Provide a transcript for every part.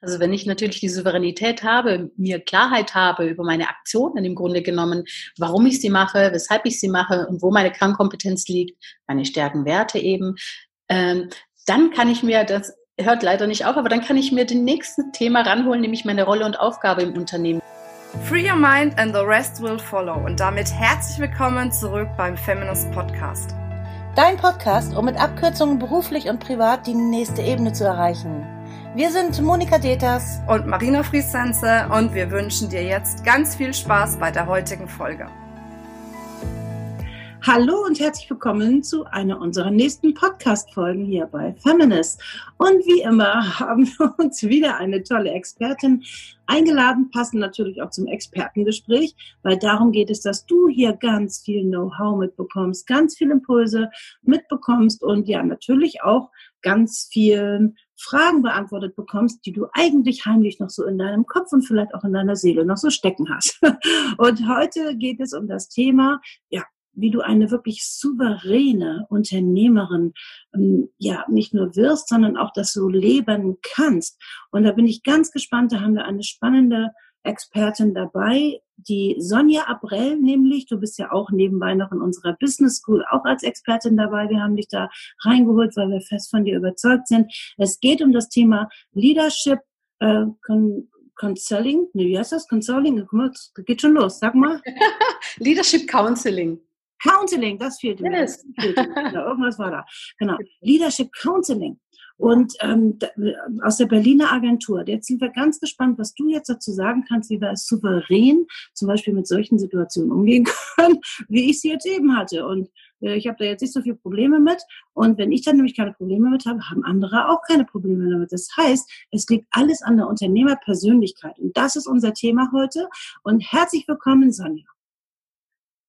Also wenn ich natürlich die Souveränität habe, mir Klarheit habe über meine Aktionen im Grunde genommen, warum ich sie mache, weshalb ich sie mache und wo meine Kernkompetenz liegt, meine Stärken, Werte eben, ähm, dann kann ich mir das hört leider nicht auf, aber dann kann ich mir den nächsten Thema ranholen, nämlich meine Rolle und Aufgabe im Unternehmen. Free your mind and the rest will follow. Und damit herzlich willkommen zurück beim Feminist Podcast. Dein Podcast, um mit Abkürzungen beruflich und privat die nächste Ebene zu erreichen. Wir sind Monika Deters und Marina Friesense und wir wünschen dir jetzt ganz viel Spaß bei der heutigen Folge. Hallo und herzlich willkommen zu einer unserer nächsten Podcast-Folgen hier bei Feminist. Und wie immer haben wir uns wieder eine tolle Expertin eingeladen, passend natürlich auch zum Expertengespräch, weil darum geht es, dass du hier ganz viel Know-how mitbekommst, ganz viel Impulse mitbekommst und ja natürlich auch ganz viel Fragen beantwortet bekommst, die du eigentlich heimlich noch so in deinem Kopf und vielleicht auch in deiner Seele noch so stecken hast. Und heute geht es um das Thema, ja, wie du eine wirklich souveräne Unternehmerin ähm, ja nicht nur wirst, sondern auch das so leben kannst. Und da bin ich ganz gespannt. Da haben wir eine spannende Expertin dabei, die Sonja Abrell nämlich. Du bist ja auch nebenbei noch in unserer Business School auch als Expertin dabei. Wir haben dich da reingeholt, weil wir fest von dir überzeugt sind. Es geht um das Thema Leadership, äh, Consulting, nee, wie heißt das? Consulting, geht schon los, sag mal. Leadership Counseling. Counseling, das fehlte mir. Yes. Genau, irgendwas war da. Genau. Leadership Counseling. Und ähm, aus der Berliner Agentur. Jetzt sind wir ganz gespannt, was du jetzt dazu sagen kannst, wie wir es souverän zum Beispiel mit solchen Situationen umgehen können, wie ich sie jetzt eben hatte. Und äh, ich habe da jetzt nicht so viele Probleme mit. Und wenn ich dann nämlich keine Probleme mit habe, haben andere auch keine Probleme damit. Das heißt, es liegt alles an der Unternehmerpersönlichkeit. Und das ist unser Thema heute. Und herzlich willkommen, Sonja.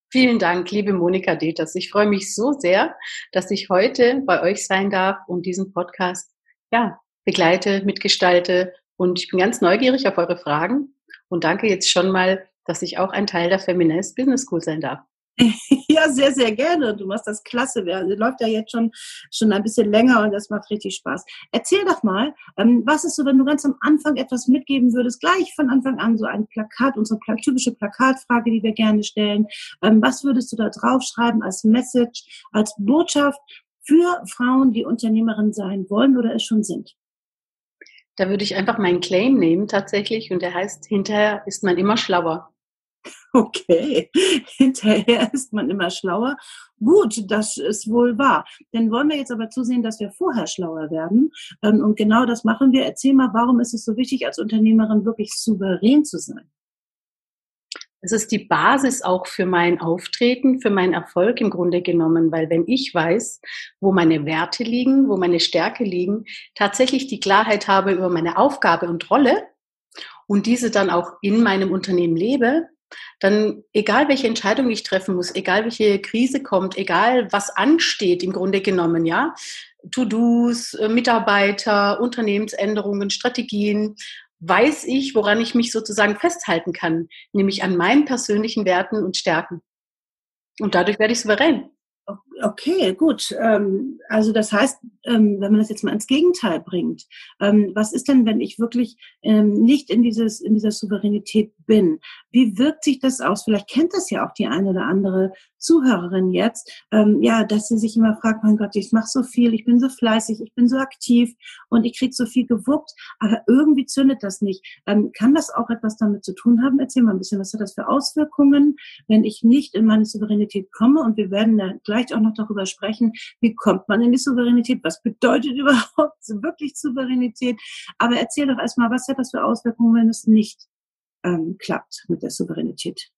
Vielen Dank, liebe Monika Deters. Ich freue mich so sehr, dass ich heute bei euch sein darf und diesen Podcast ja, begleite, mitgestalte. Und ich bin ganz neugierig auf eure Fragen und danke jetzt schon mal, dass ich auch ein Teil der Feminist Business School sein darf. Ja, sehr, sehr gerne. Du machst das klasse. Das läuft ja jetzt schon, schon ein bisschen länger und das macht richtig Spaß. Erzähl doch mal, ähm, was ist so, wenn du ganz am Anfang etwas mitgeben würdest, gleich von Anfang an so ein Plakat, unsere typische Plakatfrage, die wir gerne stellen. Ähm, was würdest du da draufschreiben als Message, als Botschaft für Frauen, die Unternehmerin sein wollen oder es schon sind? Da würde ich einfach meinen Claim nehmen tatsächlich und der heißt, hinterher ist man immer schlauer. Okay, hinterher ist man immer schlauer. Gut, das ist wohl wahr. Dann wollen wir jetzt aber zusehen, dass wir vorher schlauer werden. Ähm, und genau das machen wir. Erzähl mal, warum ist es so wichtig, als Unternehmerin wirklich souverän zu sein? Es ist die Basis auch für mein Auftreten, für meinen Erfolg im Grunde genommen, weil wenn ich weiß, wo meine Werte liegen, wo meine Stärke liegen, tatsächlich die Klarheit habe über meine Aufgabe und Rolle und diese dann auch in meinem Unternehmen lebe, dann egal welche Entscheidung ich treffen muss, egal welche Krise kommt, egal was ansteht im Grunde genommen, ja, To-Dos, äh, Mitarbeiter, Unternehmensänderungen, Strategien, weiß ich, woran ich mich sozusagen festhalten kann, nämlich an meinen persönlichen Werten und Stärken. Und dadurch werde ich souverän. Okay, gut. Ähm, also das heißt, ähm, wenn man das jetzt mal ins Gegenteil bringt, ähm, was ist denn, wenn ich wirklich nicht in dieses in dieser Souveränität bin? Wie wirkt sich das aus? Vielleicht kennt das ja auch die eine oder andere Zuhörerin jetzt, ja, dass sie sich immer fragt, mein Gott, ich mache so viel, ich bin so fleißig, ich bin so aktiv und ich krieg so viel gewuppt, aber irgendwie zündet das nicht. kann das auch etwas damit zu tun haben? Erzähl mal ein bisschen, was hat das für Auswirkungen, wenn ich nicht in meine Souveränität komme? Und wir werden da gleich auch noch darüber sprechen, wie kommt man in die Souveränität, was bedeutet überhaupt wirklich Souveränität. Aber erzähl doch erstmal, was hat das für Auswirkungen, wenn es nicht ähm, klappt mit der Souveränität?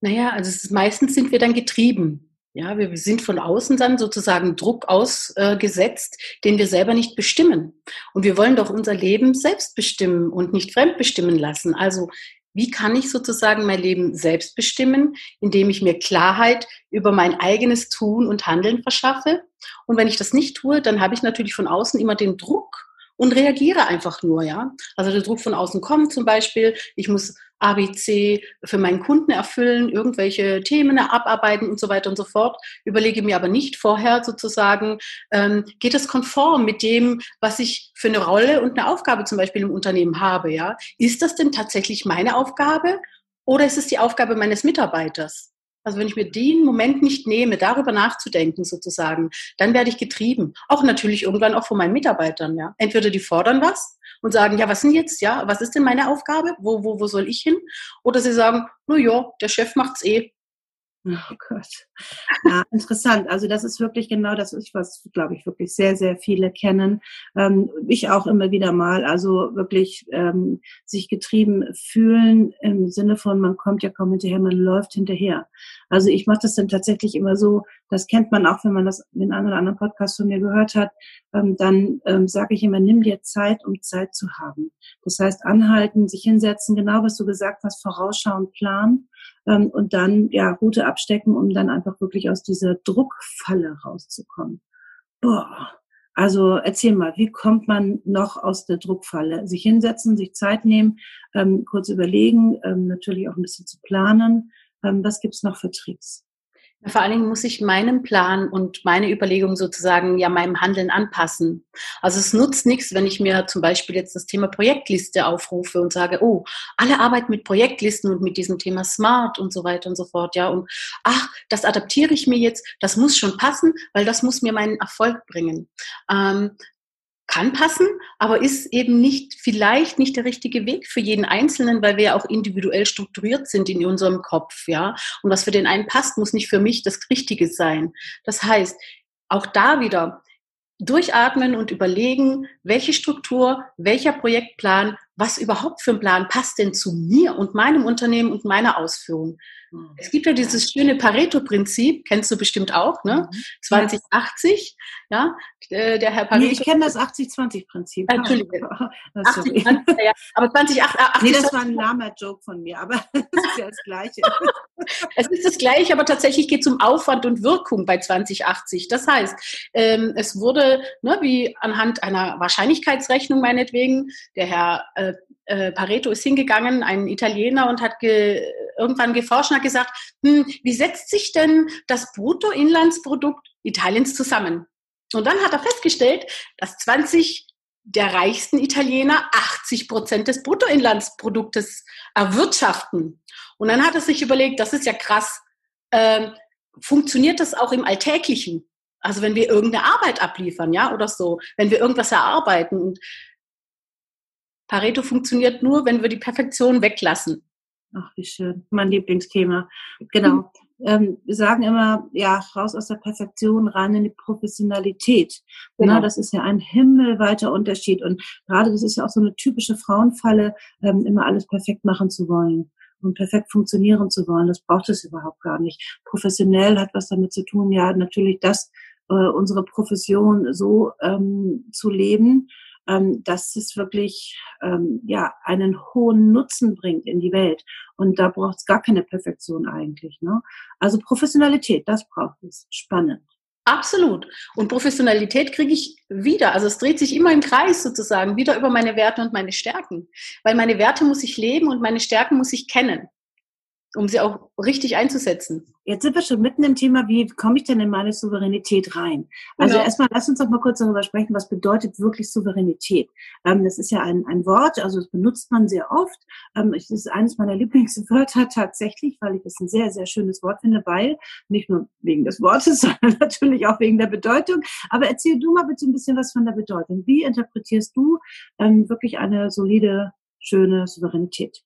Naja, also ist, meistens sind wir dann getrieben. Ja, wir sind von außen dann sozusagen Druck ausgesetzt, äh, den wir selber nicht bestimmen. Und wir wollen doch unser Leben selbst bestimmen und nicht fremdbestimmen lassen. Also wie kann ich sozusagen mein Leben selbst bestimmen, indem ich mir Klarheit über mein eigenes Tun und Handeln verschaffe? Und wenn ich das nicht tue, dann habe ich natürlich von außen immer den Druck und reagiere einfach nur, ja. Also der Druck von außen kommt zum Beispiel, ich muss ABC für meinen Kunden erfüllen, irgendwelche Themen abarbeiten und so weiter und so fort. Überlege mir aber nicht vorher sozusagen, ähm, geht es konform mit dem, was ich für eine Rolle und eine Aufgabe zum Beispiel im Unternehmen habe, ja? Ist das denn tatsächlich meine Aufgabe oder ist es die Aufgabe meines Mitarbeiters? Also wenn ich mir den Moment nicht nehme, darüber nachzudenken sozusagen, dann werde ich getrieben. Auch natürlich irgendwann auch von meinen Mitarbeitern, ja. Entweder die fordern was und sagen, ja, was denn jetzt, ja, was ist denn meine Aufgabe? Wo, wo, wo soll ich hin? Oder sie sagen, na ja, der Chef macht's eh. Oh Gott. Ja, interessant. Also das ist wirklich genau das ist, was, glaube ich, wirklich sehr, sehr viele kennen. Ähm, ich auch immer wieder mal. Also wirklich ähm, sich getrieben fühlen im Sinne von, man kommt ja kaum hinterher, man läuft hinterher. Also ich mache das dann tatsächlich immer so, das kennt man auch, wenn man das in einem oder anderen Podcast von mir gehört hat, ähm, dann ähm, sage ich immer, nimm dir Zeit, um Zeit zu haben. Das heißt, anhalten, sich hinsetzen, genau was du gesagt hast, vorausschauen, planen ähm, und dann ja Route abstecken, um dann einfach wirklich aus dieser Druckfalle rauszukommen. Boah. Also erzähl mal, wie kommt man noch aus der Druckfalle? Sich hinsetzen, sich Zeit nehmen, ähm, kurz überlegen, ähm, natürlich auch ein bisschen zu planen. Ähm, was gibt's noch für Tricks? Vor allen Dingen muss ich meinen Plan und meine Überlegungen sozusagen ja meinem Handeln anpassen. Also es nutzt nichts, wenn ich mir zum Beispiel jetzt das Thema Projektliste aufrufe und sage, oh, alle arbeiten mit Projektlisten und mit diesem Thema Smart und so weiter und so fort, ja. Und ach, das adaptiere ich mir jetzt, das muss schon passen, weil das muss mir meinen Erfolg bringen. Ähm, kann passen, aber ist eben nicht, vielleicht nicht der richtige Weg für jeden Einzelnen, weil wir ja auch individuell strukturiert sind in unserem Kopf, ja. Und was für den einen passt, muss nicht für mich das Richtige sein. Das heißt, auch da wieder durchatmen und überlegen, welche Struktur, welcher Projektplan, was überhaupt für ein Plan passt denn zu mir und meinem Unternehmen und meiner Ausführung. Mhm. Es gibt ja dieses schöne Pareto-Prinzip, kennst du bestimmt auch, ne? 2080, mhm. ja, äh, der Herr Pareto. Nee, ich kenne das 80-20-Prinzip. Äh, Entschuldigung. 80, 20, ja. Aber 20, 80, Nee, das war ein lahmer Joke von mir, aber es ist ja das Gleiche. es ist das Gleiche, aber tatsächlich geht es um Aufwand und Wirkung bei 2080. Das heißt, ähm, es wurde, ne, wie anhand einer Wahrscheinlichkeitsrechnung meinetwegen, der Herr äh, äh, Pareto ist hingegangen, ein Italiener, und hat ge irgendwann geforscht und hat gesagt, hm, wie setzt sich denn das Bruttoinlandsprodukt Italiens zusammen? Und dann hat er festgestellt, dass 20 der reichsten Italiener 80 Prozent des Bruttoinlandsproduktes erwirtschaften. Und dann hat er sich überlegt, das ist ja krass, äh, funktioniert das auch im Alltäglichen? Also wenn wir irgendeine Arbeit abliefern, ja, oder so, wenn wir irgendwas erarbeiten. Und Pareto funktioniert nur, wenn wir die Perfektion weglassen. Ach, wie schön. Mein Lieblingsthema. Genau. Ähm, wir sagen immer, ja, raus aus der Perfektion, rein in die Professionalität. Genau. Na, das ist ja ein himmelweiter Unterschied. Und gerade das ist ja auch so eine typische Frauenfalle, ähm, immer alles perfekt machen zu wollen und perfekt funktionieren zu wollen. Das braucht es überhaupt gar nicht. Professionell hat was damit zu tun, ja, natürlich das, äh, unsere Profession so ähm, zu leben, ähm, dass es wirklich ähm, ja einen hohen Nutzen bringt in die Welt. Und da braucht es gar keine Perfektion eigentlich. Ne? Also Professionalität, das braucht es. Spannend. Absolut. Und Professionalität kriege ich wieder. Also es dreht sich immer im Kreis sozusagen, wieder über meine Werte und meine Stärken. Weil meine Werte muss ich leben und meine Stärken muss ich kennen um sie auch richtig einzusetzen. Jetzt sind wir schon mitten im Thema, wie komme ich denn in meine Souveränität rein? Also genau. erstmal lass uns doch mal kurz darüber sprechen, was bedeutet wirklich Souveränität? Ähm, das ist ja ein, ein Wort, also das benutzt man sehr oft. Ähm, das ist eines meiner Lieblingswörter tatsächlich, weil ich es ein sehr, sehr schönes Wort finde, weil nicht nur wegen des Wortes, sondern natürlich auch wegen der Bedeutung. Aber erzähl du mal bitte ein bisschen was von der Bedeutung. Wie interpretierst du ähm, wirklich eine solide, schöne Souveränität?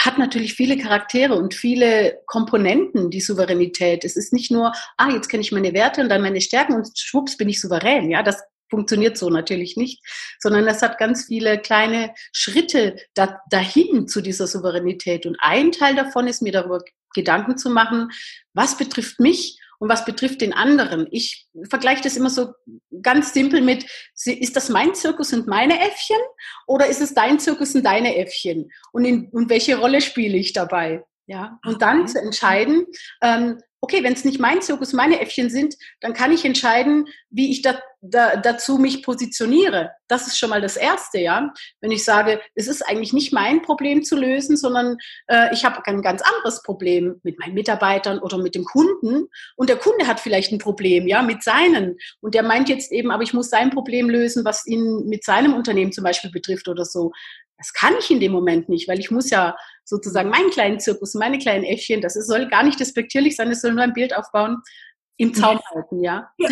Hat natürlich viele Charaktere und viele Komponenten, die Souveränität. Es ist nicht nur, ah, jetzt kenne ich meine Werte und dann meine Stärken und schwupps bin ich souverän. Ja, das funktioniert so natürlich nicht, sondern es hat ganz viele kleine Schritte da, dahin zu dieser Souveränität. Und ein Teil davon ist mir darüber Gedanken zu machen, was betrifft mich und was betrifft den anderen. Ich vergleiche das immer so ganz simpel mit, ist das mein Zirkus und meine Äffchen oder ist es dein Zirkus und deine Äffchen? Und, in, und welche Rolle spiele ich dabei? Ja, und dann zu entscheiden, ähm, okay, wenn es nicht mein Zirkus, meine Äffchen sind, dann kann ich entscheiden, wie ich da, da, dazu mich positioniere. Das ist schon mal das Erste, ja. Wenn ich sage, es ist eigentlich nicht mein Problem zu lösen, sondern äh, ich habe ein ganz anderes Problem mit meinen Mitarbeitern oder mit dem Kunden und der Kunde hat vielleicht ein Problem, ja, mit seinen und der meint jetzt eben, aber ich muss sein Problem lösen, was ihn mit seinem Unternehmen zum Beispiel betrifft oder so. Das kann ich in dem Moment nicht, weil ich muss ja sozusagen meinen kleinen Zirkus, meine kleinen Äffchen, das soll gar nicht despektierlich sein, es soll nur ein Bild aufbauen, im Zaum halten, ja. ja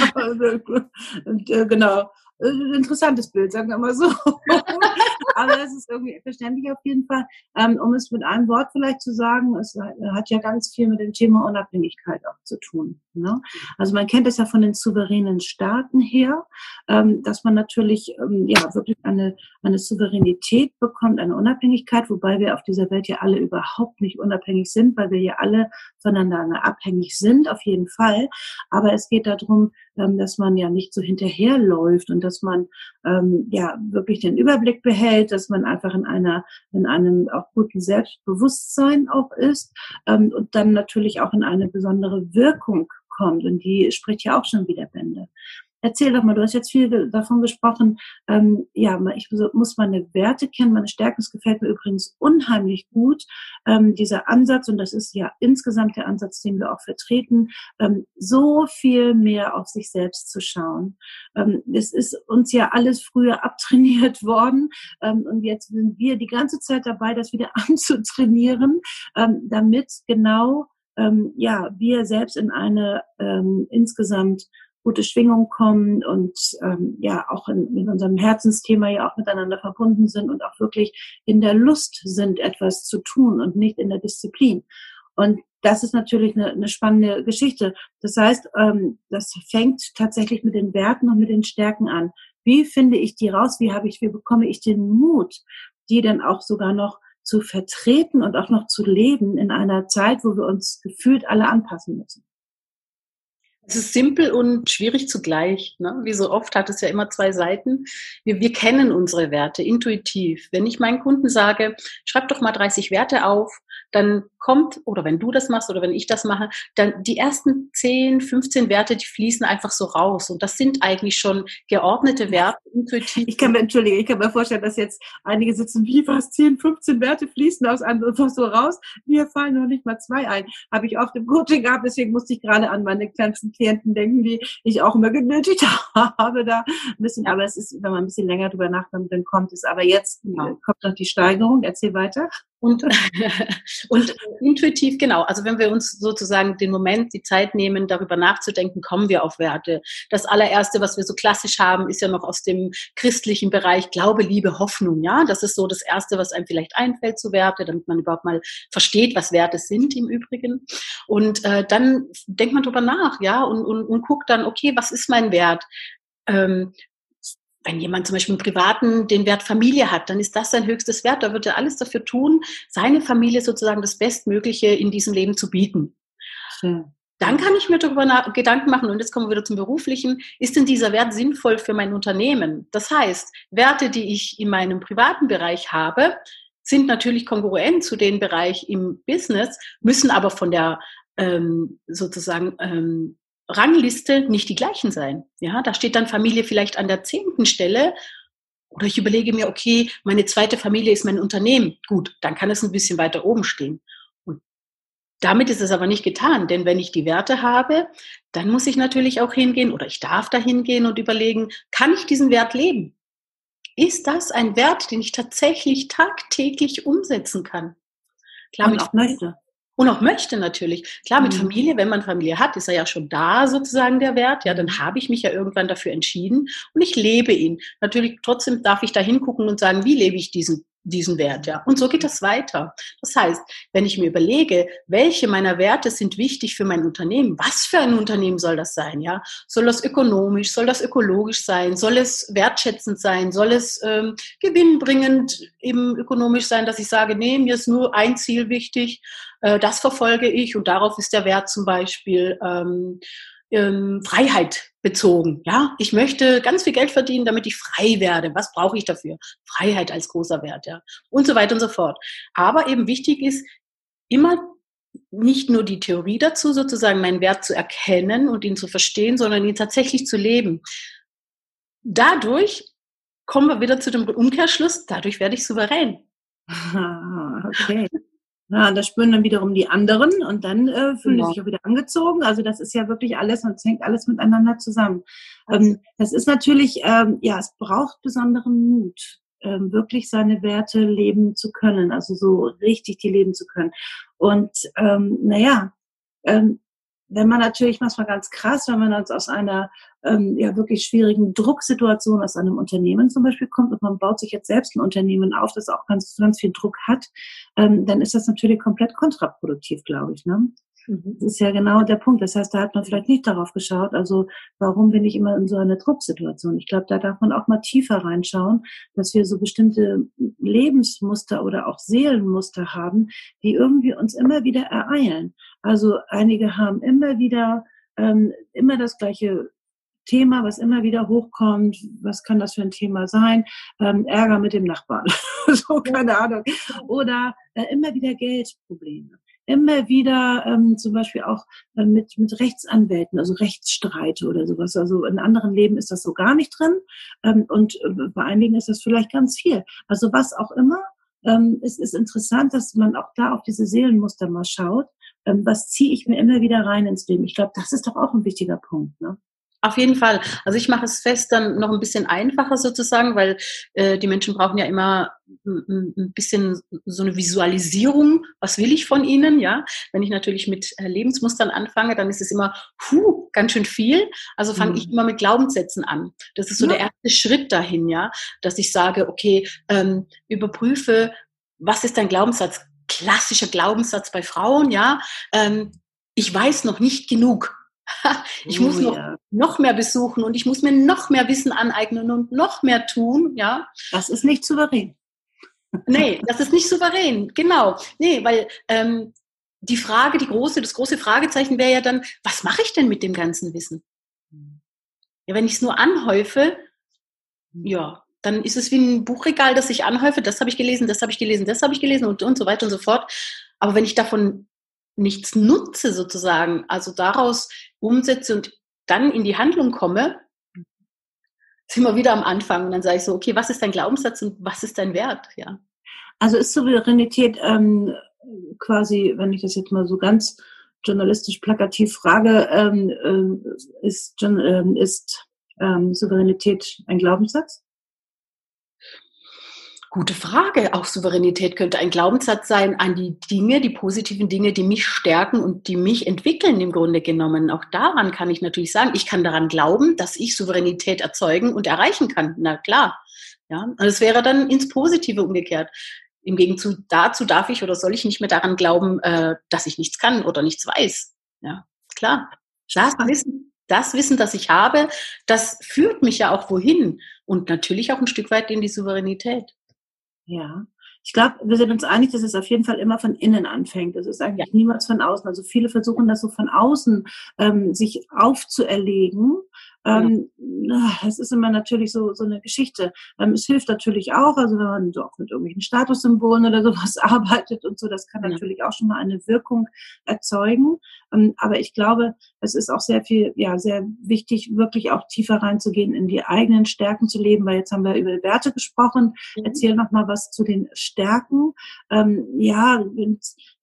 und, äh, genau. Äh, interessantes Bild, sagen wir mal so. Aber es ist irgendwie verständlich auf jeden Fall. Ähm, um es mit einem Wort vielleicht zu sagen, es hat ja ganz viel mit dem Thema Unabhängigkeit auch zu tun. Ne? Also man kennt es ja von den souveränen Staaten her, ähm, dass man natürlich ähm, ja wirklich eine, eine Souveränität bekommt, eine Unabhängigkeit, wobei wir auf dieser Welt ja alle überhaupt nicht unabhängig sind, weil wir ja alle voneinander abhängig sind, auf jeden Fall. Aber es geht darum, ähm, dass man ja nicht so hinterherläuft und dass man ähm, ja wirklich den Überblick behält, dass man einfach in einer in einem auch guten Selbstbewusstsein auch ist ähm, und dann natürlich auch in eine besondere Wirkung kommt und die spricht ja auch schon wieder Bände. Erzähl doch mal, du hast jetzt viel davon gesprochen, ähm, ja, ich muss meine Werte kennen, meine Stärken. Es gefällt mir übrigens unheimlich gut, ähm, dieser Ansatz, und das ist ja insgesamt der Ansatz, den wir auch vertreten, ähm, so viel mehr auf sich selbst zu schauen. Ähm, es ist uns ja alles früher abtrainiert worden, ähm, und jetzt sind wir die ganze Zeit dabei, das wieder anzutrainieren, ähm, damit genau ja, wir selbst in eine ähm, insgesamt gute Schwingung kommen und ähm, ja auch in, in unserem Herzensthema ja auch miteinander verbunden sind und auch wirklich in der Lust sind, etwas zu tun und nicht in der Disziplin. Und das ist natürlich eine, eine spannende Geschichte. Das heißt, ähm, das fängt tatsächlich mit den Werten und mit den Stärken an. Wie finde ich die raus? Wie habe ich, wie bekomme ich den Mut, die dann auch sogar noch zu vertreten und auch noch zu leben in einer Zeit, wo wir uns gefühlt alle anpassen müssen? Es ist simpel und schwierig zugleich. Ne? Wie so oft hat es ja immer zwei Seiten. Wir, wir kennen unsere Werte intuitiv. Wenn ich meinen Kunden sage, schreib doch mal 30 Werte auf, dann kommt, oder wenn du das machst oder wenn ich das mache, dann die ersten 10, 15 Werte, die fließen einfach so raus. Und das sind eigentlich schon geordnete Werte. Ich kann mir, entschuldige, ich kann mir vorstellen, dass jetzt einige sitzen, wie was, 10, 15 Werte fließen aus einem einfach so raus. Mir fallen noch nicht mal zwei ein. Habe ich oft im Coaching gehabt, deswegen musste ich gerade an meine ganzen Klienten denken, die ich auch immer genötigt habe da ein bisschen. Aber es ist, wenn man ein bisschen länger drüber nachdenkt, dann kommt es. Aber jetzt genau. kommt noch die Steigerung. Erzähl weiter. Und, und intuitiv, genau. Also wenn wir uns sozusagen den Moment, die Zeit nehmen, darüber nachzudenken, kommen wir auf Werte. Das allererste, was wir so klassisch haben, ist ja noch aus dem christlichen Bereich Glaube, Liebe, Hoffnung. Ja, das ist so das erste, was einem vielleicht einfällt zu Werte, damit man überhaupt mal versteht, was Werte sind im Übrigen. Und äh, dann denkt man drüber nach, ja, und, und, und guckt dann, okay, was ist mein Wert? Ähm, wenn jemand zum Beispiel im Privaten den Wert Familie hat, dann ist das sein höchstes Wert. Da wird er alles dafür tun, seine Familie sozusagen das Bestmögliche in diesem Leben zu bieten. Schön. Dann kann ich mir darüber Gedanken machen, und jetzt kommen wir wieder zum Beruflichen, ist denn dieser Wert sinnvoll für mein Unternehmen? Das heißt, Werte, die ich in meinem privaten Bereich habe, sind natürlich kongruent zu dem Bereich im Business, müssen aber von der ähm, sozusagen ähm, Rangliste nicht die gleichen sein. Ja, da steht dann Familie vielleicht an der zehnten Stelle. Oder ich überlege mir, okay, meine zweite Familie ist mein Unternehmen. Gut, dann kann es ein bisschen weiter oben stehen. Und damit ist es aber nicht getan, denn wenn ich die Werte habe, dann muss ich natürlich auch hingehen oder ich darf da hingehen und überlegen, kann ich diesen Wert leben? Ist das ein Wert, den ich tatsächlich tagtäglich umsetzen kann? Klar, und auch möchte und auch möchte natürlich. Klar, mit mhm. Familie, wenn man Familie hat, ist er ja schon da sozusagen der Wert. Ja, dann habe ich mich ja irgendwann dafür entschieden und ich lebe ihn. Natürlich trotzdem darf ich da hingucken und sagen, wie lebe ich diesen diesen Wert, ja. Und so geht das weiter. Das heißt, wenn ich mir überlege, welche meiner Werte sind wichtig für mein Unternehmen, was für ein Unternehmen soll das sein, ja? Soll das ökonomisch, soll das ökologisch sein, soll es wertschätzend sein, soll es ähm, gewinnbringend eben ökonomisch sein, dass ich sage, nee, mir ist nur ein Ziel wichtig, äh, das verfolge ich und darauf ist der Wert zum Beispiel ähm, ähm, Freiheit bezogen. Ja, ich möchte ganz viel Geld verdienen, damit ich frei werde. Was brauche ich dafür? Freiheit als großer Wert, ja. Und so weiter und so fort. Aber eben wichtig ist, immer nicht nur die Theorie dazu, sozusagen meinen Wert zu erkennen und ihn zu verstehen, sondern ihn tatsächlich zu leben. Dadurch kommen wir wieder zu dem Umkehrschluss, dadurch werde ich souverän. okay. Ja, das spüren dann wiederum die anderen und dann äh, fühlen genau. sie sich auch wieder angezogen. Also das ist ja wirklich alles und es hängt alles miteinander zusammen. Ähm, das ist natürlich, ähm, ja, es braucht besonderen Mut, ähm, wirklich seine Werte leben zu können, also so richtig die leben zu können. Und ähm, naja, ähm, wenn man natürlich manchmal ganz krass, wenn man jetzt aus einer ähm, ja wirklich schwierigen Drucksituation aus einem Unternehmen zum Beispiel kommt und man baut sich jetzt selbst ein Unternehmen auf, das auch ganz, ganz viel Druck hat, ähm, dann ist das natürlich komplett kontraproduktiv, glaube ich. Ne? Das ist ja genau der Punkt. Das heißt, da hat man vielleicht nicht darauf geschaut, also warum bin ich immer in so einer Drucksituation? Ich glaube, da darf man auch mal tiefer reinschauen, dass wir so bestimmte Lebensmuster oder auch Seelenmuster haben, die irgendwie uns immer wieder ereilen. Also einige haben immer wieder ähm, immer das gleiche Thema, was immer wieder hochkommt. Was kann das für ein Thema sein? Ähm, Ärger mit dem Nachbarn, so keine Ahnung. Oder äh, immer wieder Geldprobleme immer wieder ähm, zum Beispiel auch äh, mit, mit Rechtsanwälten, also Rechtsstreite oder sowas. Also in anderen Leben ist das so gar nicht drin ähm, und äh, bei einigen ist das vielleicht ganz viel. Also was auch immer, ähm, es ist interessant, dass man auch da auf diese Seelenmuster mal schaut. Ähm, was ziehe ich mir immer wieder rein ins Leben? Ich glaube, das ist doch auch ein wichtiger Punkt. Ne? Auf jeden Fall. Also ich mache es fest dann noch ein bisschen einfacher sozusagen, weil äh, die Menschen brauchen ja immer ein, bisschen so eine Visualisierung. Was will ich von ihnen? Ja, wenn ich natürlich mit äh, Lebensmustern anfange, dann ist es immer hu ganz schön viel. Also fange mhm. ich immer mit Glaubenssätzen an. Das ist so ja. der erste Schritt dahin, ja, dass ich sage, okay, ähm, überprüfe, was ist dein Glaubenssatz? Klassischer Glaubenssatz bei Frauen, ja. Ähm, ich weiß noch nicht genug ich muss oh, noch, ja. noch mehr besuchen und ich muss mir noch mehr Wissen aneignen und noch mehr tun, ja. Das ist nicht souverän. Nee, das ist nicht souverän, genau. Nee, weil ähm, die Frage, die große, das große Fragezeichen wäre ja dann, was mache ich denn mit dem ganzen Wissen? Ja, wenn ich es nur anhäufe, ja, dann ist es wie ein Buchregal, das ich anhäufe, das habe ich gelesen, das habe ich gelesen, das habe ich gelesen und, und so weiter und so fort. Aber wenn ich davon nichts nutze sozusagen, also daraus umsetze und dann in die Handlung komme, sind wir wieder am Anfang und dann sage ich so, okay, was ist dein Glaubenssatz und was ist dein Wert? Ja. Also ist Souveränität ähm, quasi, wenn ich das jetzt mal so ganz journalistisch plakativ frage, ähm, äh, ist, äh, ist ähm, Souveränität ein Glaubenssatz? Gute Frage. Auch Souveränität könnte ein Glaubenssatz sein an die Dinge, die positiven Dinge, die mich stärken und die mich entwickeln im Grunde genommen. Auch daran kann ich natürlich sagen, ich kann daran glauben, dass ich Souveränität erzeugen und erreichen kann. Na klar. Ja, und es wäre dann ins Positive umgekehrt. Im Gegenzug dazu darf ich oder soll ich nicht mehr daran glauben, äh, dass ich nichts kann oder nichts weiß. Ja, klar. Das Wissen, das Wissen, das ich habe, das führt mich ja auch wohin und natürlich auch ein Stück weit in die Souveränität. Ja. Ich glaube, wir sind uns einig, dass es auf jeden Fall immer von innen anfängt. Es ist eigentlich ja. niemals von außen. Also viele versuchen das so von außen ähm, sich aufzuerlegen ähm, es ist immer natürlich so, so eine Geschichte. Ähm, es hilft natürlich auch, also wenn man so auch mit irgendwelchen Statussymbolen oder sowas arbeitet und so, das kann ja. natürlich auch schon mal eine Wirkung erzeugen. Ähm, aber ich glaube, es ist auch sehr viel, ja, sehr wichtig, wirklich auch tiefer reinzugehen, in die eigenen Stärken zu leben, weil jetzt haben wir über Werte gesprochen. Mhm. Erzähl noch mal was zu den Stärken. Ähm, ja,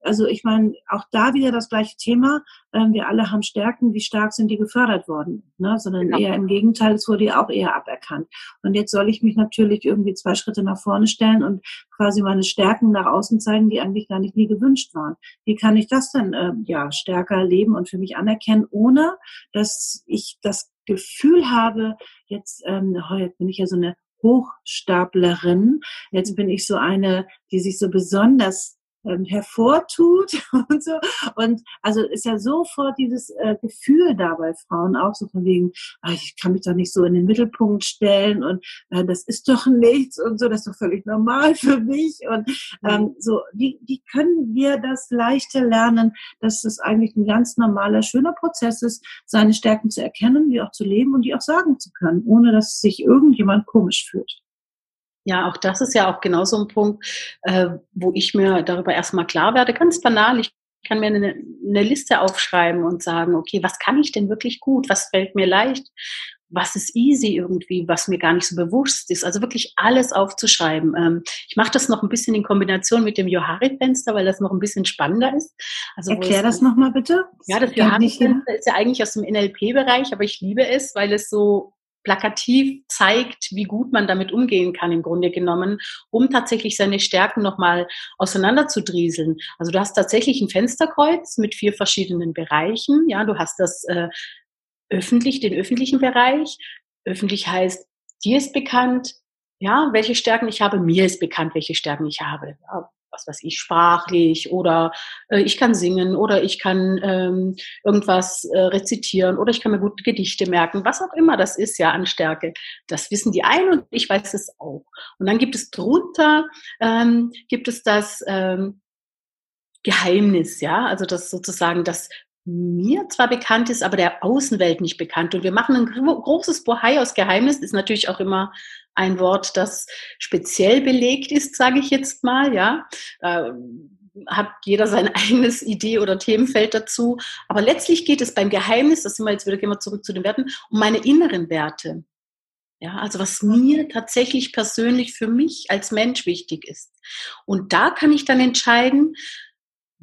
also ich meine, auch da wieder das gleiche Thema. Ähm, wir alle haben Stärken. Wie stark sind die gefördert worden? Ne? Sondern genau. eher im Gegenteil, es wurde ja auch eher aberkannt. Und jetzt soll ich mich natürlich irgendwie zwei Schritte nach vorne stellen und quasi meine Stärken nach außen zeigen, die eigentlich gar nicht nie gewünscht waren. Wie kann ich das denn äh, ja stärker leben und für mich anerkennen, ohne dass ich das Gefühl habe, jetzt, ähm, oh, jetzt bin ich ja so eine Hochstaplerin. Jetzt bin ich so eine, die sich so besonders ähm, hervortut und so. Und also ist ja sofort dieses äh, Gefühl da bei Frauen auch so von wegen, ach, ich kann mich doch nicht so in den Mittelpunkt stellen und äh, das ist doch nichts und so, das ist doch völlig normal für mich. Und ähm, so, wie, wie können wir das leichter lernen, dass es eigentlich ein ganz normaler, schöner Prozess ist, seine Stärken zu erkennen, die auch zu leben und die auch sagen zu können, ohne dass sich irgendjemand komisch fühlt. Ja, auch das ist ja auch genau so ein Punkt, äh, wo ich mir darüber erstmal klar werde. Ganz banal, ich kann mir eine, eine Liste aufschreiben und sagen, okay, was kann ich denn wirklich gut? Was fällt mir leicht? was ist easy irgendwie, was mir gar nicht so bewusst ist. Also wirklich alles aufzuschreiben. Ähm, ich mache das noch ein bisschen in Kombination mit dem Johari-Fenster, weil das noch ein bisschen spannender ist. Also Erklär das nochmal bitte. Ja, das Johari-Fenster ist ja eigentlich aus dem NLP-Bereich, aber ich liebe es, weil es so plakativ zeigt, wie gut man damit umgehen kann, im Grunde genommen, um tatsächlich seine Stärken nochmal auseinanderzudrieseln. Also du hast tatsächlich ein Fensterkreuz mit vier verschiedenen Bereichen. Ja, du hast das äh, öffentlich, den öffentlichen Bereich. Öffentlich heißt, dir ist bekannt, ja, welche Stärken ich habe, mir ist bekannt, welche Stärken ich habe. Was weiß ich, sprachlich oder äh, ich kann singen oder ich kann ähm, irgendwas äh, rezitieren oder ich kann mir gute Gedichte merken, was auch immer das ist ja an Stärke. Das wissen die einen und ich weiß es auch. Und dann gibt es drunter, ähm, gibt es das ähm, Geheimnis, ja, also das sozusagen das mir zwar bekannt ist, aber der Außenwelt nicht bekannt. Und wir machen ein großes Bohai aus Geheimnis, ist natürlich auch immer ein Wort, das speziell belegt ist, sage ich jetzt mal, ja. Da hat jeder sein eigenes Idee oder Themenfeld dazu. Aber letztlich geht es beim Geheimnis, das sind wir jetzt wieder, gehen wir zurück zu den Werten, um meine inneren Werte. Ja, also was mir tatsächlich persönlich für mich als Mensch wichtig ist. Und da kann ich dann entscheiden,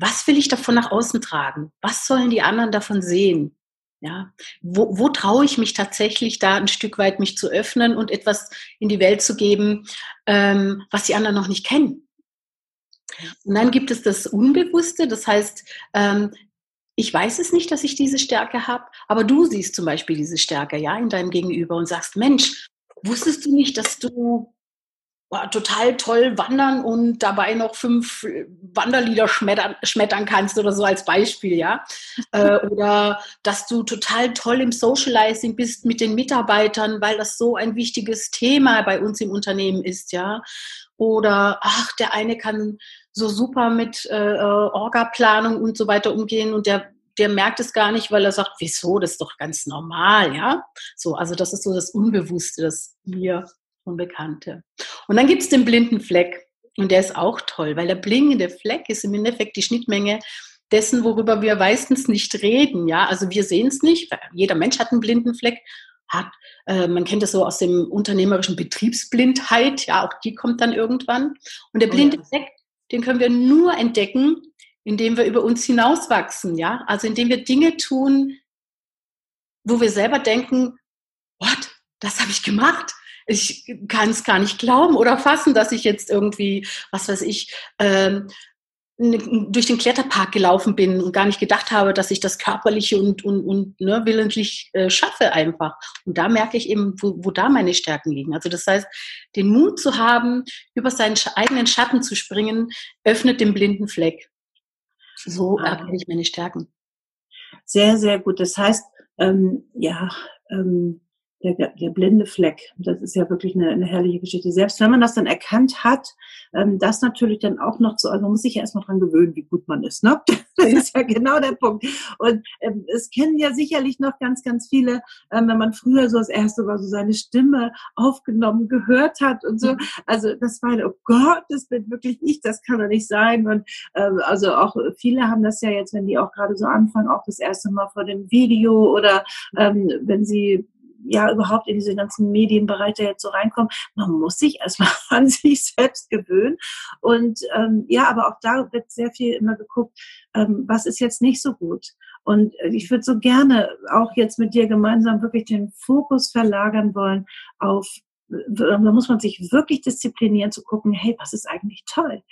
was will ich davon nach außen tragen? Was sollen die anderen davon sehen? Ja, wo, wo traue ich mich tatsächlich da ein Stück weit mich zu öffnen und etwas in die Welt zu geben, ähm, was die anderen noch nicht kennen? Und dann gibt es das Unbewusste, das heißt, ähm, ich weiß es nicht, dass ich diese Stärke habe, aber du siehst zum Beispiel diese Stärke ja in deinem Gegenüber und sagst, Mensch, wusstest du nicht, dass du total toll wandern und dabei noch fünf Wanderlieder schmettern, schmettern kannst oder so als Beispiel, ja. äh, oder dass du total toll im Socializing bist mit den Mitarbeitern, weil das so ein wichtiges Thema bei uns im Unternehmen ist, ja. Oder ach, der eine kann so super mit äh, äh Orga-Planung und so weiter umgehen und der der merkt es gar nicht, weil er sagt, wieso, das ist doch ganz normal, ja. So, also das ist so das Unbewusste, das wir Unbekannte. Und dann gibt es den blinden Fleck. Und der ist auch toll, weil der blinkende Fleck ist im Endeffekt die Schnittmenge dessen, worüber wir meistens nicht reden. Ja, also wir sehen es nicht. Jeder Mensch hat einen blinden Fleck. Hat, äh, man kennt das so aus dem unternehmerischen Betriebsblindheit. Ja, auch die kommt dann irgendwann. Und der oh blinde oh ja. Fleck, den können wir nur entdecken, indem wir über uns hinauswachsen. Ja, also indem wir Dinge tun, wo wir selber denken, what, das habe ich gemacht ich kann es gar nicht glauben oder fassen, dass ich jetzt irgendwie, was weiß ich, ähm, durch den Kletterpark gelaufen bin und gar nicht gedacht habe, dass ich das körperliche und, und, und ne, willentlich äh, schaffe einfach. Und da merke ich eben, wo, wo da meine Stärken liegen. Also das heißt, den Mut zu haben, über seinen eigenen Schatten zu springen, öffnet den blinden Fleck. So ah. erkenne ich meine Stärken. Sehr, sehr gut. Das heißt, ähm, ja, ähm, der, der blinde Fleck. Das ist ja wirklich eine, eine herrliche Geschichte. Selbst wenn man das dann erkannt hat, ähm, das natürlich dann auch noch zu, also man muss sich ja erstmal dran gewöhnen, wie gut man ist. Ne? Das ist ja genau der Punkt. Und ähm, es kennen ja sicherlich noch ganz, ganz viele, ähm, wenn man früher so das erste Mal so seine Stimme aufgenommen, gehört hat und so. Mhm. Also das war, oh Gott, das bin wirklich ich, das kann doch nicht sein. Und ähm, also auch viele haben das ja jetzt, wenn die auch gerade so anfangen, auch das erste Mal vor dem Video oder ähm, wenn sie ja überhaupt in diese ganzen Medienbereiche jetzt so reinkommen. Man muss sich erstmal an sich selbst gewöhnen. Und ähm, ja, aber auch da wird sehr viel immer geguckt, ähm, was ist jetzt nicht so gut. Und ich würde so gerne auch jetzt mit dir gemeinsam wirklich den Fokus verlagern wollen auf, da muss man sich wirklich disziplinieren zu gucken, hey, was ist eigentlich toll?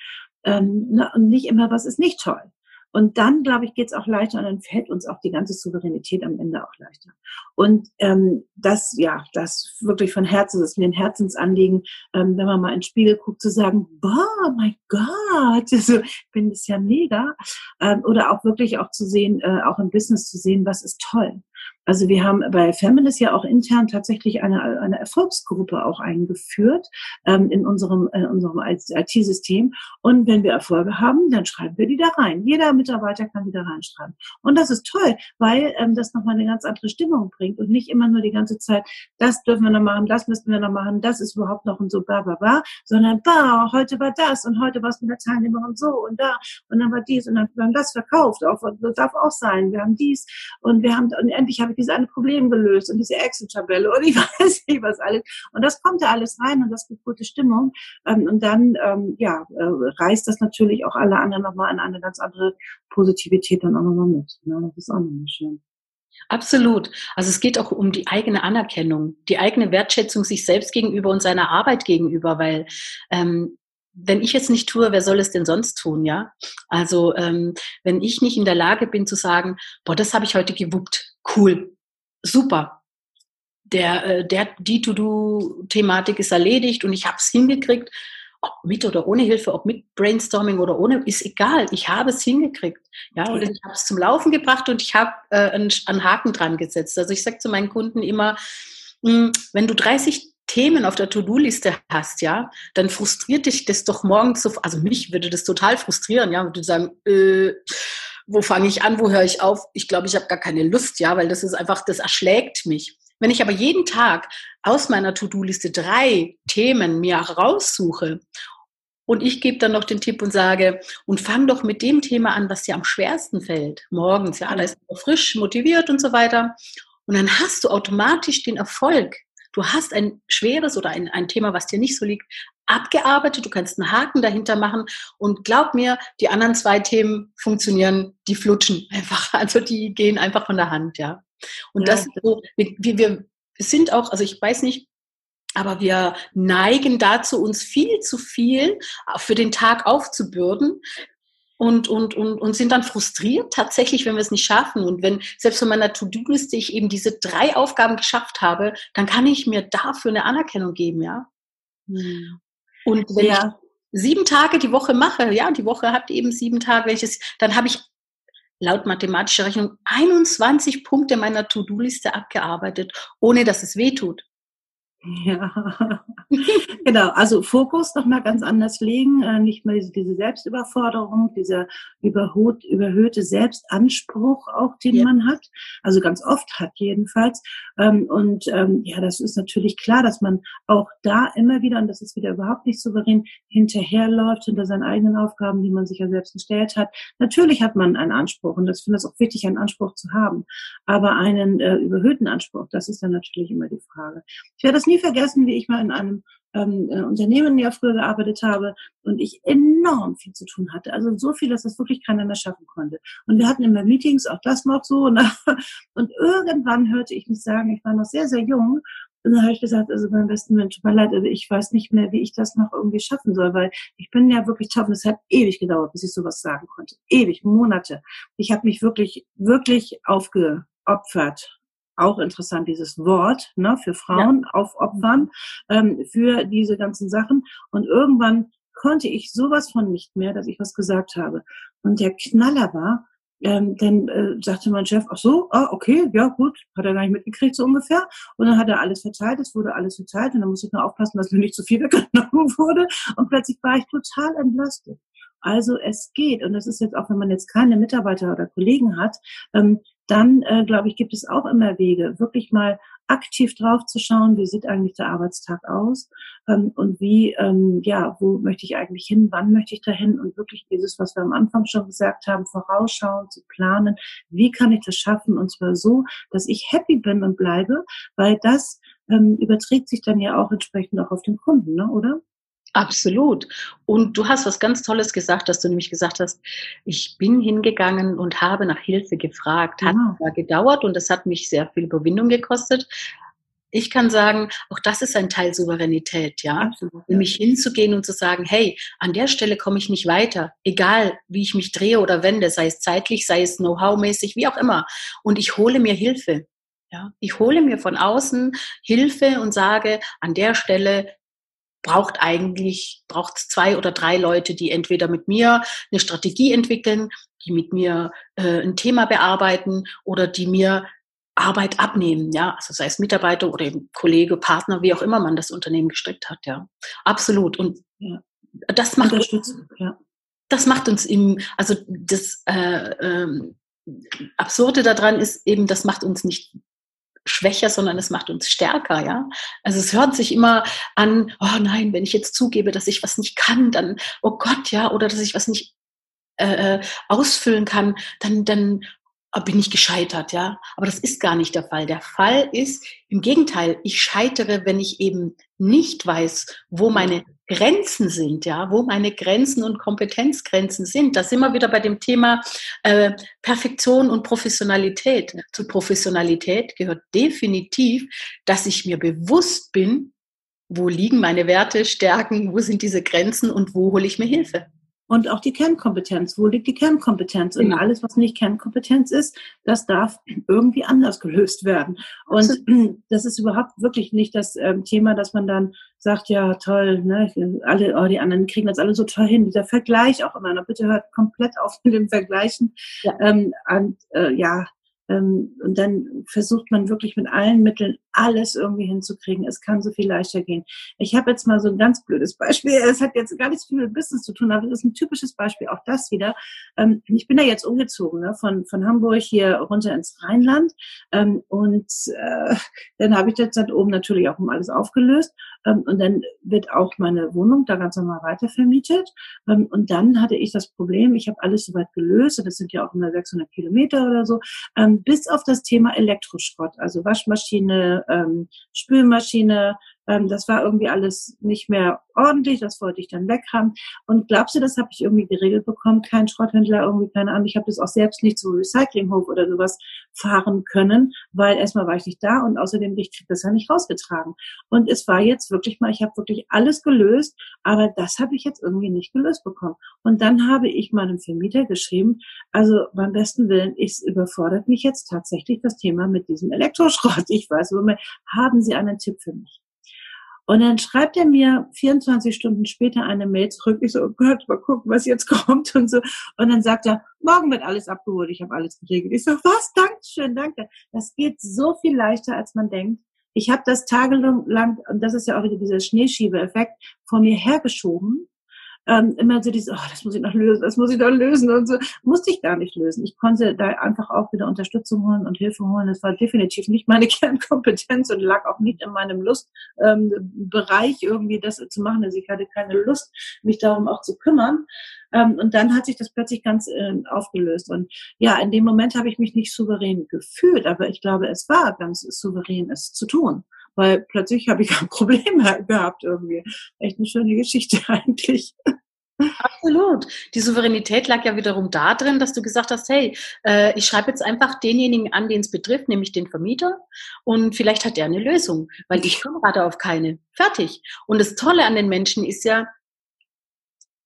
Ähm, ne, und nicht immer, was ist nicht toll. Und dann, glaube ich, geht es auch leichter und dann fällt uns auch die ganze Souveränität am Ende auch leichter. Und ähm, das, ja, das wirklich von Herzen, das ist mir ein Herzensanliegen, ähm, wenn man mal ins Spiegel guckt, zu sagen, boah, mein Gott, also, ich bin das ja mega. Ähm, oder auch wirklich auch zu sehen, äh, auch im Business zu sehen, was ist toll. Also wir haben bei Feminist ja auch intern tatsächlich eine, eine Erfolgsgruppe auch eingeführt ähm, in unserem, in unserem IT-System. Und wenn wir Erfolge haben, dann schreiben wir die da rein. Jeder Mitarbeiter kann die da reinschreiben. Und das ist toll, weil ähm, das nochmal eine ganz andere Stimmung bringt und nicht immer nur die ganze Zeit, das dürfen wir noch machen, das müssen wir noch machen, das ist überhaupt noch und so bla bla bla, sondern bah, heute war das und heute war es mit der Teilnehmerin so und da und dann war dies und dann haben wir das verkauft, auch, das darf auch sein, wir haben dies und wir haben, und endlich habe ich dieses eine Problem gelöst und diese Excel-Tabelle und ich weiß nicht was alles. Und das kommt da alles rein und das gibt gute Stimmung. Ähm, und dann, ähm, ja, äh, reißt das natürlich auch alle anderen nochmal in eine ganz andere Positivität dann auch nochmal mit. Ne? Das ist auch nochmal schön. Absolut. Also es geht auch um die eigene Anerkennung, die eigene Wertschätzung sich selbst gegenüber und seiner Arbeit gegenüber, weil ähm, wenn ich es nicht tue, wer soll es denn sonst tun, ja? Also ähm, wenn ich nicht in der Lage bin zu sagen, boah, das habe ich heute gewuppt, cool, super. Der, äh, der, die To-Do-Thematik ist erledigt und ich habe es hingekriegt, ob mit oder ohne Hilfe, ob mit Brainstorming oder ohne, ist egal. Ich habe es hingekriegt. Ja, und ich habe es zum Laufen gebracht und ich habe äh, einen, einen Haken dran gesetzt. Also ich sage zu meinen Kunden immer, mh, hm, wenn du 30 Themen auf der To-Do-Liste hast, ja, dann frustriert dich das doch morgens so, also mich würde das total frustrieren, ja, würde sagen, äh, wo fange ich an, wo höre ich auf? Ich glaube, ich habe gar keine Lust, ja, weil das ist einfach, das erschlägt mich. Wenn ich aber jeden Tag aus meiner To-Do-Liste drei Themen mir raussuche und ich gebe dann noch den Tipp und sage, und fang doch mit dem Thema an, was dir am schwersten fällt. Morgens, ja, da ist frisch, motiviert und so weiter. Und dann hast du automatisch den Erfolg. Du hast ein schweres oder ein, ein Thema, was dir nicht so liegt, abgearbeitet, du kannst einen Haken dahinter machen und glaub mir, die anderen zwei Themen funktionieren, die flutschen einfach, also die gehen einfach von der Hand, ja. Und ja. das so, wir, wir sind auch, also ich weiß nicht, aber wir neigen dazu, uns viel zu viel für den Tag aufzubürden und, und, und, und sind dann frustriert tatsächlich, wenn wir es nicht schaffen. Und wenn selbst von meiner To-Do-Liste ich eben diese drei Aufgaben geschafft habe, dann kann ich mir dafür eine Anerkennung geben, ja. Hm. Und wenn ja. ich sieben Tage die Woche mache, ja, die Woche hat eben sieben Tage, welches, dann habe ich laut mathematischer Rechnung 21 Punkte meiner To-Do-Liste abgearbeitet, ohne dass es weh tut. Ja, genau. Also Fokus nochmal ganz anders legen, äh, nicht mehr diese Selbstüberforderung, dieser überhöht, überhöhte Selbstanspruch auch, den ja. man hat. Also ganz oft hat jedenfalls. Ähm, und ähm, ja, das ist natürlich klar, dass man auch da immer wieder, und das ist wieder überhaupt nicht souverän, hinterherläuft hinter seinen eigenen Aufgaben, die man sich ja selbst gestellt hat. Natürlich hat man einen Anspruch und das finde ich auch wichtig, einen Anspruch zu haben. Aber einen äh, überhöhten Anspruch, das ist dann natürlich immer die Frage. Ich werde das nie vergessen, wie ich mal in einem ähm, äh, Unternehmen ja früher gearbeitet habe und ich enorm viel zu tun hatte. Also so viel, dass das wirklich keiner mehr schaffen konnte. Und wir hatten immer Meetings, auch das noch so. Ne? Und irgendwann hörte ich mich sagen, ich war noch sehr, sehr jung. Und dann habe ich gesagt, also beim besten Mensch, tut mir leid, also ich weiß nicht mehr, wie ich das noch irgendwie schaffen soll, weil ich bin ja wirklich top und es hat ewig gedauert, bis ich sowas sagen konnte. Ewig, Monate. Ich habe mich wirklich, wirklich aufgeopfert auch interessant, dieses Wort ne, für Frauen ja. aufopfern ähm, für diese ganzen Sachen. Und irgendwann konnte ich sowas von nicht mehr, dass ich was gesagt habe. Und der Knaller war, ähm, dann äh, sagte mein Chef, ach so, ah, okay, ja gut, hat er gar nicht mitgekriegt so ungefähr. Und dann hat er alles verteilt, es wurde alles verteilt und dann musste ich nur aufpassen, dass mir nicht zu viel weggenommen wurde. Und plötzlich war ich total entlastet. Also es geht, und das ist jetzt auch, wenn man jetzt keine Mitarbeiter oder Kollegen hat, ähm, dann äh, glaube ich, gibt es auch immer Wege, wirklich mal aktiv drauf zu schauen, wie sieht eigentlich der Arbeitstag aus ähm, und wie, ähm, ja, wo möchte ich eigentlich hin, wann möchte ich dahin und wirklich dieses, was wir am Anfang schon gesagt haben, vorausschauen, zu planen, wie kann ich das schaffen und zwar so, dass ich happy bin und bleibe, weil das ähm, überträgt sich dann ja auch entsprechend auch auf den Kunden, ne, oder? Absolut. Und du hast was ganz Tolles gesagt, dass du nämlich gesagt hast, ich bin hingegangen und habe nach Hilfe gefragt. Hat ja. Genau. gedauert und das hat mich sehr viel Überwindung gekostet. Ich kann sagen, auch das ist ein Teil Souveränität, ja. Absolut, Nämlich hinzugehen und zu sagen, hey, an der Stelle komme ich nicht weiter, egal wie ich mich drehe oder wende, sei es zeitlich, sei es Know-how-mäßig, wie auch immer. Und ich hole mir Hilfe. Ja, ich hole mir von außen Hilfe und sage, an der Stelle braucht eigentlich, braucht zwei oder drei Leute, die entweder mit mir eine Strategie entwickeln, die mit mir äh, ein Thema bearbeiten oder die mir Arbeit abnehmen, ja, also sei es Mitarbeiter oder eben Kollege, Partner, wie auch immer man das Unternehmen gestrickt hat, ja, absolut. Und ja. das macht uns, ja. das macht uns im, also das äh, ähm, Absurde daran ist eben, das macht uns nicht schwächer, sondern es macht uns stärker, ja. Also es hört sich immer an, oh nein, wenn ich jetzt zugebe, dass ich was nicht kann, dann, oh Gott, ja, oder dass ich was nicht äh, äh ausfüllen kann, dann, dann bin ich gescheitert, ja. Aber das ist gar nicht der Fall. Der Fall ist, im Gegenteil, ich scheitere, wenn ich eben nicht weiß, wo meine Grenzen sind, ja, wo meine Grenzen und Kompetenzgrenzen sind. Da sind wir wieder bei dem Thema äh, Perfektion und Professionalität. Zu Professionalität gehört definitiv, dass ich mir bewusst bin, wo liegen meine Werte, Stärken, wo sind diese Grenzen und wo hole ich mir Hilfe und auch die Kernkompetenz. Wo liegt die Kernkompetenz? Und genau. alles, was nicht Kernkompetenz ist, das darf irgendwie anders gelöst werden. Und das ist überhaupt wirklich nicht das ähm, Thema, dass man dann sagt, ja, toll, ne, alle, oh, die anderen kriegen das alle so toll hin. Dieser Vergleich auch immer, noch, bitte hört komplett auf mit dem Vergleichen. Ja. Ähm, und, äh, ja, und dann versucht man wirklich mit allen Mitteln alles irgendwie hinzukriegen. Es kann so viel leichter gehen. Ich habe jetzt mal so ein ganz blödes Beispiel. Es hat jetzt gar nichts viel mit Business zu tun, aber es ist ein typisches Beispiel. Auch das wieder. Ähm, ich bin da jetzt umgezogen ne, von, von Hamburg hier runter ins Rheinland. Ähm, und äh, dann habe ich das dann oben natürlich auch um alles aufgelöst. Ähm, und dann wird auch meine Wohnung da ganz normal weiter vermietet. Ähm, und dann hatte ich das Problem, ich habe alles soweit gelöst. Das sind ja auch immer 600 Kilometer oder so. Ähm, bis auf das Thema Elektroschrott, also Waschmaschine, Spülmaschine, ähm, das war irgendwie alles nicht mehr ordentlich, das wollte ich dann weg haben. Und glaubst du, das habe ich irgendwie geregelt bekommen? Kein Schrotthändler, irgendwie keine Ahnung. Ich habe das auch selbst nicht zum Recyclinghof oder sowas fahren können, weil erstmal war ich nicht da und außerdem ich krieg das ja nicht rausgetragen. Und es war jetzt wirklich mal, ich habe wirklich alles gelöst, aber das habe ich jetzt irgendwie nicht gelöst bekommen. Und dann habe ich meinem Vermieter geschrieben, also beim besten Willen, es überfordert mich jetzt tatsächlich das Thema mit diesem Elektroschrott. Ich weiß, haben Sie einen Tipp für mich? Und dann schreibt er mir 24 Stunden später eine Mail zurück. Ich so, oh Gott, mal gucken, was jetzt kommt und so. Und dann sagt er, morgen wird alles abgeholt, ich habe alles geregelt. Ich so, was? Dankeschön, danke. Das geht so viel leichter, als man denkt. Ich habe das tagelang, und das ist ja auch wieder dieser Schneeschiebeeffekt, vor mir hergeschoben ähm, immer so dieses, oh, das muss ich noch lösen, das muss ich noch lösen und so. Musste ich gar nicht lösen. Ich konnte da einfach auch wieder Unterstützung holen und Hilfe holen. Das war definitiv nicht meine Kernkompetenz und lag auch nicht in meinem Lustbereich ähm, irgendwie das zu machen. Also ich hatte keine Lust, mich darum auch zu kümmern. Ähm, und dann hat sich das plötzlich ganz äh, aufgelöst. Und ja, in dem Moment habe ich mich nicht souverän gefühlt, aber ich glaube, es war ganz souverän, es zu tun weil plötzlich habe ich ein Problem gehabt irgendwie. Echt eine schöne Geschichte eigentlich. Absolut. Die Souveränität lag ja wiederum da drin, dass du gesagt hast, hey, äh, ich schreibe jetzt einfach denjenigen an, den es betrifft, nämlich den Vermieter. Und vielleicht hat er eine Lösung, weil ich komme gerade auf keine. Fertig. Und das Tolle an den Menschen ist ja,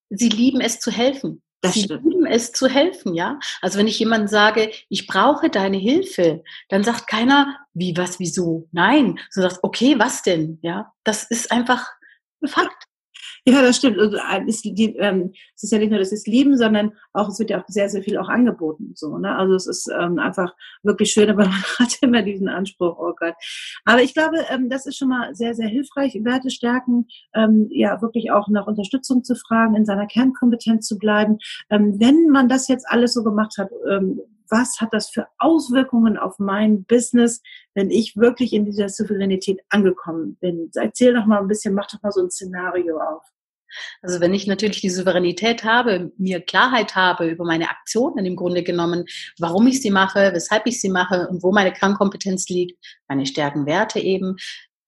sie lieben es zu helfen. Das sie stimmt. lieben es zu helfen, ja. Also wenn ich jemandem sage, ich brauche deine Hilfe, dann sagt keiner, wie, was, wieso? Nein. So sagt, okay, was denn? Ja. Das ist einfach ein Fakt. Ja, das stimmt. Also, es, die, ähm, es ist ja nicht nur das ist Lieben, sondern auch es wird ja auch sehr, sehr viel auch angeboten. So, ne? Also es ist ähm, einfach wirklich schön, aber man hat immer diesen Anspruch, oh Gott. Aber ich glaube, ähm, das ist schon mal sehr, sehr hilfreich, Werte stärken, ja, wirklich auch nach Unterstützung zu fragen, in seiner Kernkompetenz zu bleiben. Wenn man das jetzt alles so gemacht hat, was hat das für Auswirkungen auf mein Business, wenn ich wirklich in dieser Souveränität angekommen bin? Erzähl doch mal ein bisschen, mach doch mal so ein Szenario auf. Also wenn ich natürlich die Souveränität habe, mir Klarheit habe über meine Aktionen im Grunde genommen, warum ich sie mache, weshalb ich sie mache und wo meine Kernkompetenz liegt, meine Stärken, Werte eben,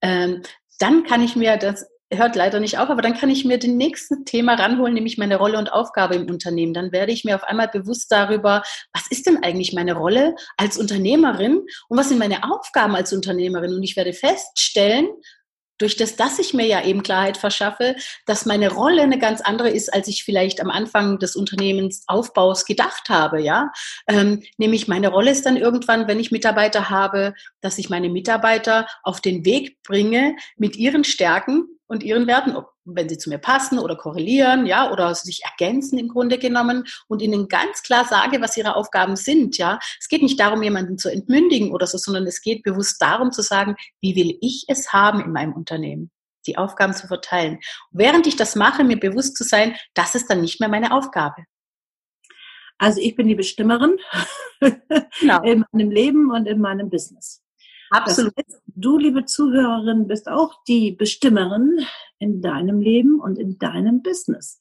ähm, dann kann ich mir das hört leider nicht auf, aber dann kann ich mir den nächsten Thema ranholen, nämlich meine Rolle und Aufgabe im Unternehmen. Dann werde ich mir auf einmal bewusst darüber, was ist denn eigentlich meine Rolle als Unternehmerin und was sind meine Aufgaben als Unternehmerin? Und ich werde feststellen, durch das, dass ich mir ja eben Klarheit verschaffe, dass meine Rolle eine ganz andere ist, als ich vielleicht am Anfang des Unternehmensaufbaus gedacht habe, ja. Ähm, nämlich meine Rolle ist dann irgendwann, wenn ich Mitarbeiter habe, dass ich meine Mitarbeiter auf den Weg bringe, mit ihren Stärken und ihren Werten, ob, wenn sie zu mir passen oder korrelieren, ja, oder sich ergänzen im Grunde genommen und ihnen ganz klar sage, was ihre Aufgaben sind, ja. Es geht nicht darum, jemanden zu entmündigen oder so, sondern es geht bewusst darum zu sagen, wie will ich es haben in meinem Unternehmen? Die Aufgaben zu verteilen. Während ich das mache, mir bewusst zu sein, das ist dann nicht mehr meine Aufgabe. Also ich bin die Bestimmerin genau. in meinem Leben und in meinem Business. Absolut. Heißt, du, liebe Zuhörerin, bist auch die Bestimmerin in deinem Leben und in deinem Business.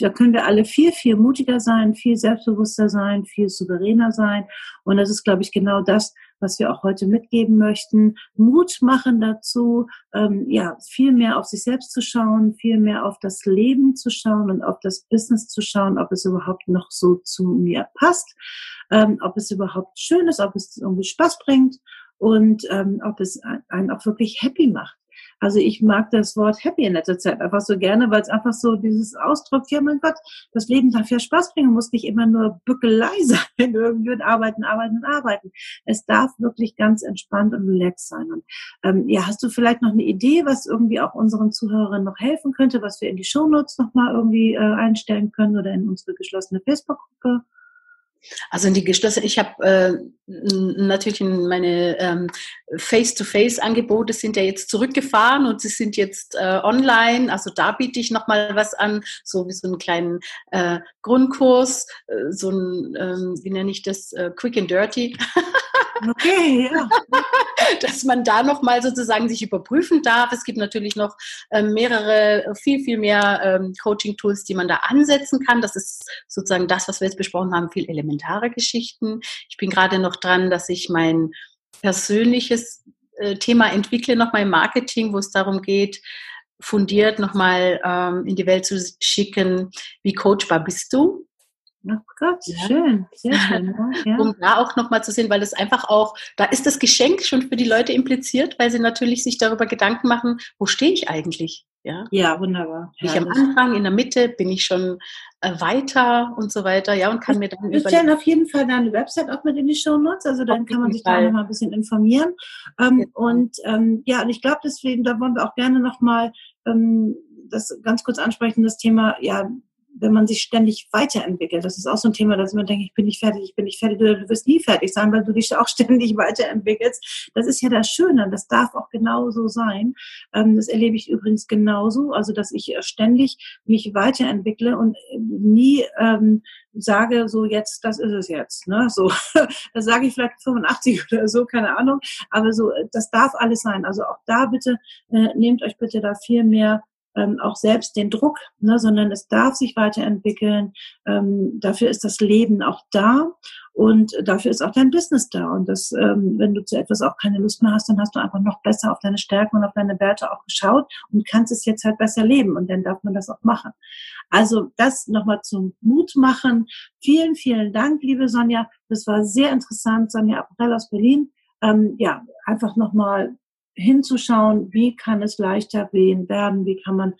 Da können wir alle viel, viel mutiger sein, viel selbstbewusster sein, viel souveräner sein. Und das ist, glaube ich, genau das, was wir auch heute mitgeben möchten. Mut machen dazu, ähm, ja, viel mehr auf sich selbst zu schauen, viel mehr auf das Leben zu schauen und auf das Business zu schauen, ob es überhaupt noch so zu mir passt, ähm, ob es überhaupt schön ist, ob es irgendwie Spaß bringt und ähm, ob es einen auch wirklich happy macht. Also ich mag das Wort happy in letzter Zeit einfach so gerne, weil es einfach so dieses Ausdruck, ja mein Gott, das Leben darf ja Spaß bringen, muss nicht immer nur Bückelei sein, irgendwie und arbeiten, arbeiten und arbeiten. Es darf wirklich ganz entspannt und relaxed sein. Und ähm, ja, hast du vielleicht noch eine Idee, was irgendwie auch unseren Zuhörerinnen noch helfen könnte, was wir in die Shownotes nochmal irgendwie äh, einstellen können oder in unsere geschlossene Facebook-Gruppe? Also in die geschlossene, ich habe äh, natürlich in meine ähm, Face-to-Face-Angebote sind ja jetzt zurückgefahren und sie sind jetzt äh, online. Also da biete ich nochmal was an, so wie so einen kleinen äh, Grundkurs, äh, so ein, ähm, wie nenne ich das, äh, Quick and Dirty. Okay, ja. Dass man da nochmal sozusagen sich überprüfen darf. Es gibt natürlich noch äh, mehrere, viel, viel mehr ähm, Coaching-Tools, die man da ansetzen kann. Das ist sozusagen das, was wir jetzt besprochen haben, viel elementare Geschichten. Ich bin gerade noch dran, dass ich mein persönliches äh, Thema entwickle, nochmal im Marketing, wo es darum geht, fundiert nochmal ähm, in die Welt zu schicken, wie coachbar bist du? Oh Gott, ja. schön, sehr schön. Ja. Um da auch nochmal zu sehen, weil es einfach auch, da ist das Geschenk schon für die Leute impliziert, weil sie natürlich sich darüber Gedanken machen, wo stehe ich eigentlich? Ja, ja wunderbar. Bin ich am Anfang, in der Mitte, bin ich schon äh, weiter und so weiter, ja, und kann mir dann Wir stellen auf jeden Fall deine Website auch mit in die Show Notes, also dann kann man sich Fall. da nochmal ein bisschen informieren. Ähm, ja. Und ähm, ja, und ich glaube deswegen, da wollen wir auch gerne nochmal ähm, das ganz kurz ansprechen, das Thema, ja, wenn man sich ständig weiterentwickelt. Das ist auch so ein Thema, dass man denkt, ich bin nicht fertig, ich bin nicht fertig. Du, du wirst nie fertig sein, weil du dich auch ständig weiterentwickelst. Das ist ja das Schöne. Das darf auch genauso sein. Ähm, das erlebe ich übrigens genauso. Also, dass ich ständig mich weiterentwickle und nie ähm, sage, so jetzt, das ist es jetzt. Ne? So, das sage ich vielleicht 85 oder so, keine Ahnung. Aber so, das darf alles sein. Also auch da bitte, äh, nehmt euch bitte da viel mehr ähm, auch selbst den Druck, ne, sondern es darf sich weiterentwickeln. Ähm, dafür ist das Leben auch da und dafür ist auch dein Business da. Und das, ähm, wenn du zu etwas auch keine Lust mehr hast, dann hast du einfach noch besser auf deine Stärken und auf deine Werte auch geschaut und kannst es jetzt halt besser leben. Und dann darf man das auch machen. Also das nochmal zum Mut machen. Vielen, vielen Dank, liebe Sonja. Das war sehr interessant. Sonja Aprell aus Berlin. Ähm, ja, einfach nochmal hinzuschauen, wie kann es leichter werden, wie kann man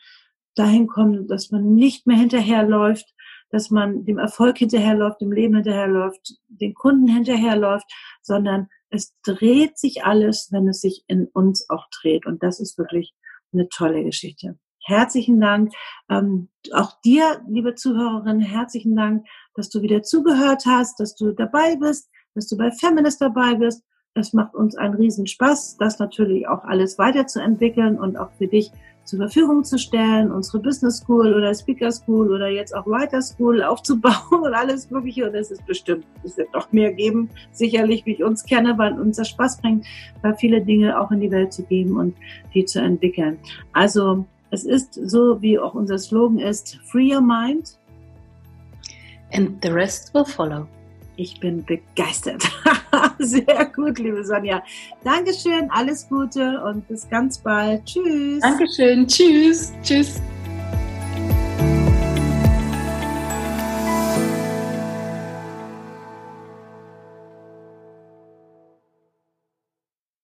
dahin kommen, dass man nicht mehr hinterherläuft, dass man dem Erfolg hinterherläuft, dem Leben hinterherläuft, den Kunden hinterherläuft, sondern es dreht sich alles, wenn es sich in uns auch dreht. Und das ist wirklich eine tolle Geschichte. Herzlichen Dank. Ähm, auch dir, liebe Zuhörerin, herzlichen Dank, dass du wieder zugehört hast, dass du dabei bist, dass du bei Feminist dabei bist. Es macht uns einen riesen Spaß, das natürlich auch alles weiterzuentwickeln und auch für dich zur Verfügung zu stellen, unsere Business School oder Speaker School oder jetzt auch Writer School aufzubauen und alles Mögliche. Und es ist bestimmt, es wird noch mehr geben, sicherlich, wie ich uns kenne, weil uns das Spaß bringt, da viele Dinge auch in die Welt zu geben und die zu entwickeln. Also, es ist so, wie auch unser Slogan ist, Free Your Mind. And the rest will follow. Ich bin begeistert. Sehr gut, liebe Sonja. Dankeschön, alles Gute und bis ganz bald. Tschüss. Dankeschön, tschüss, tschüss.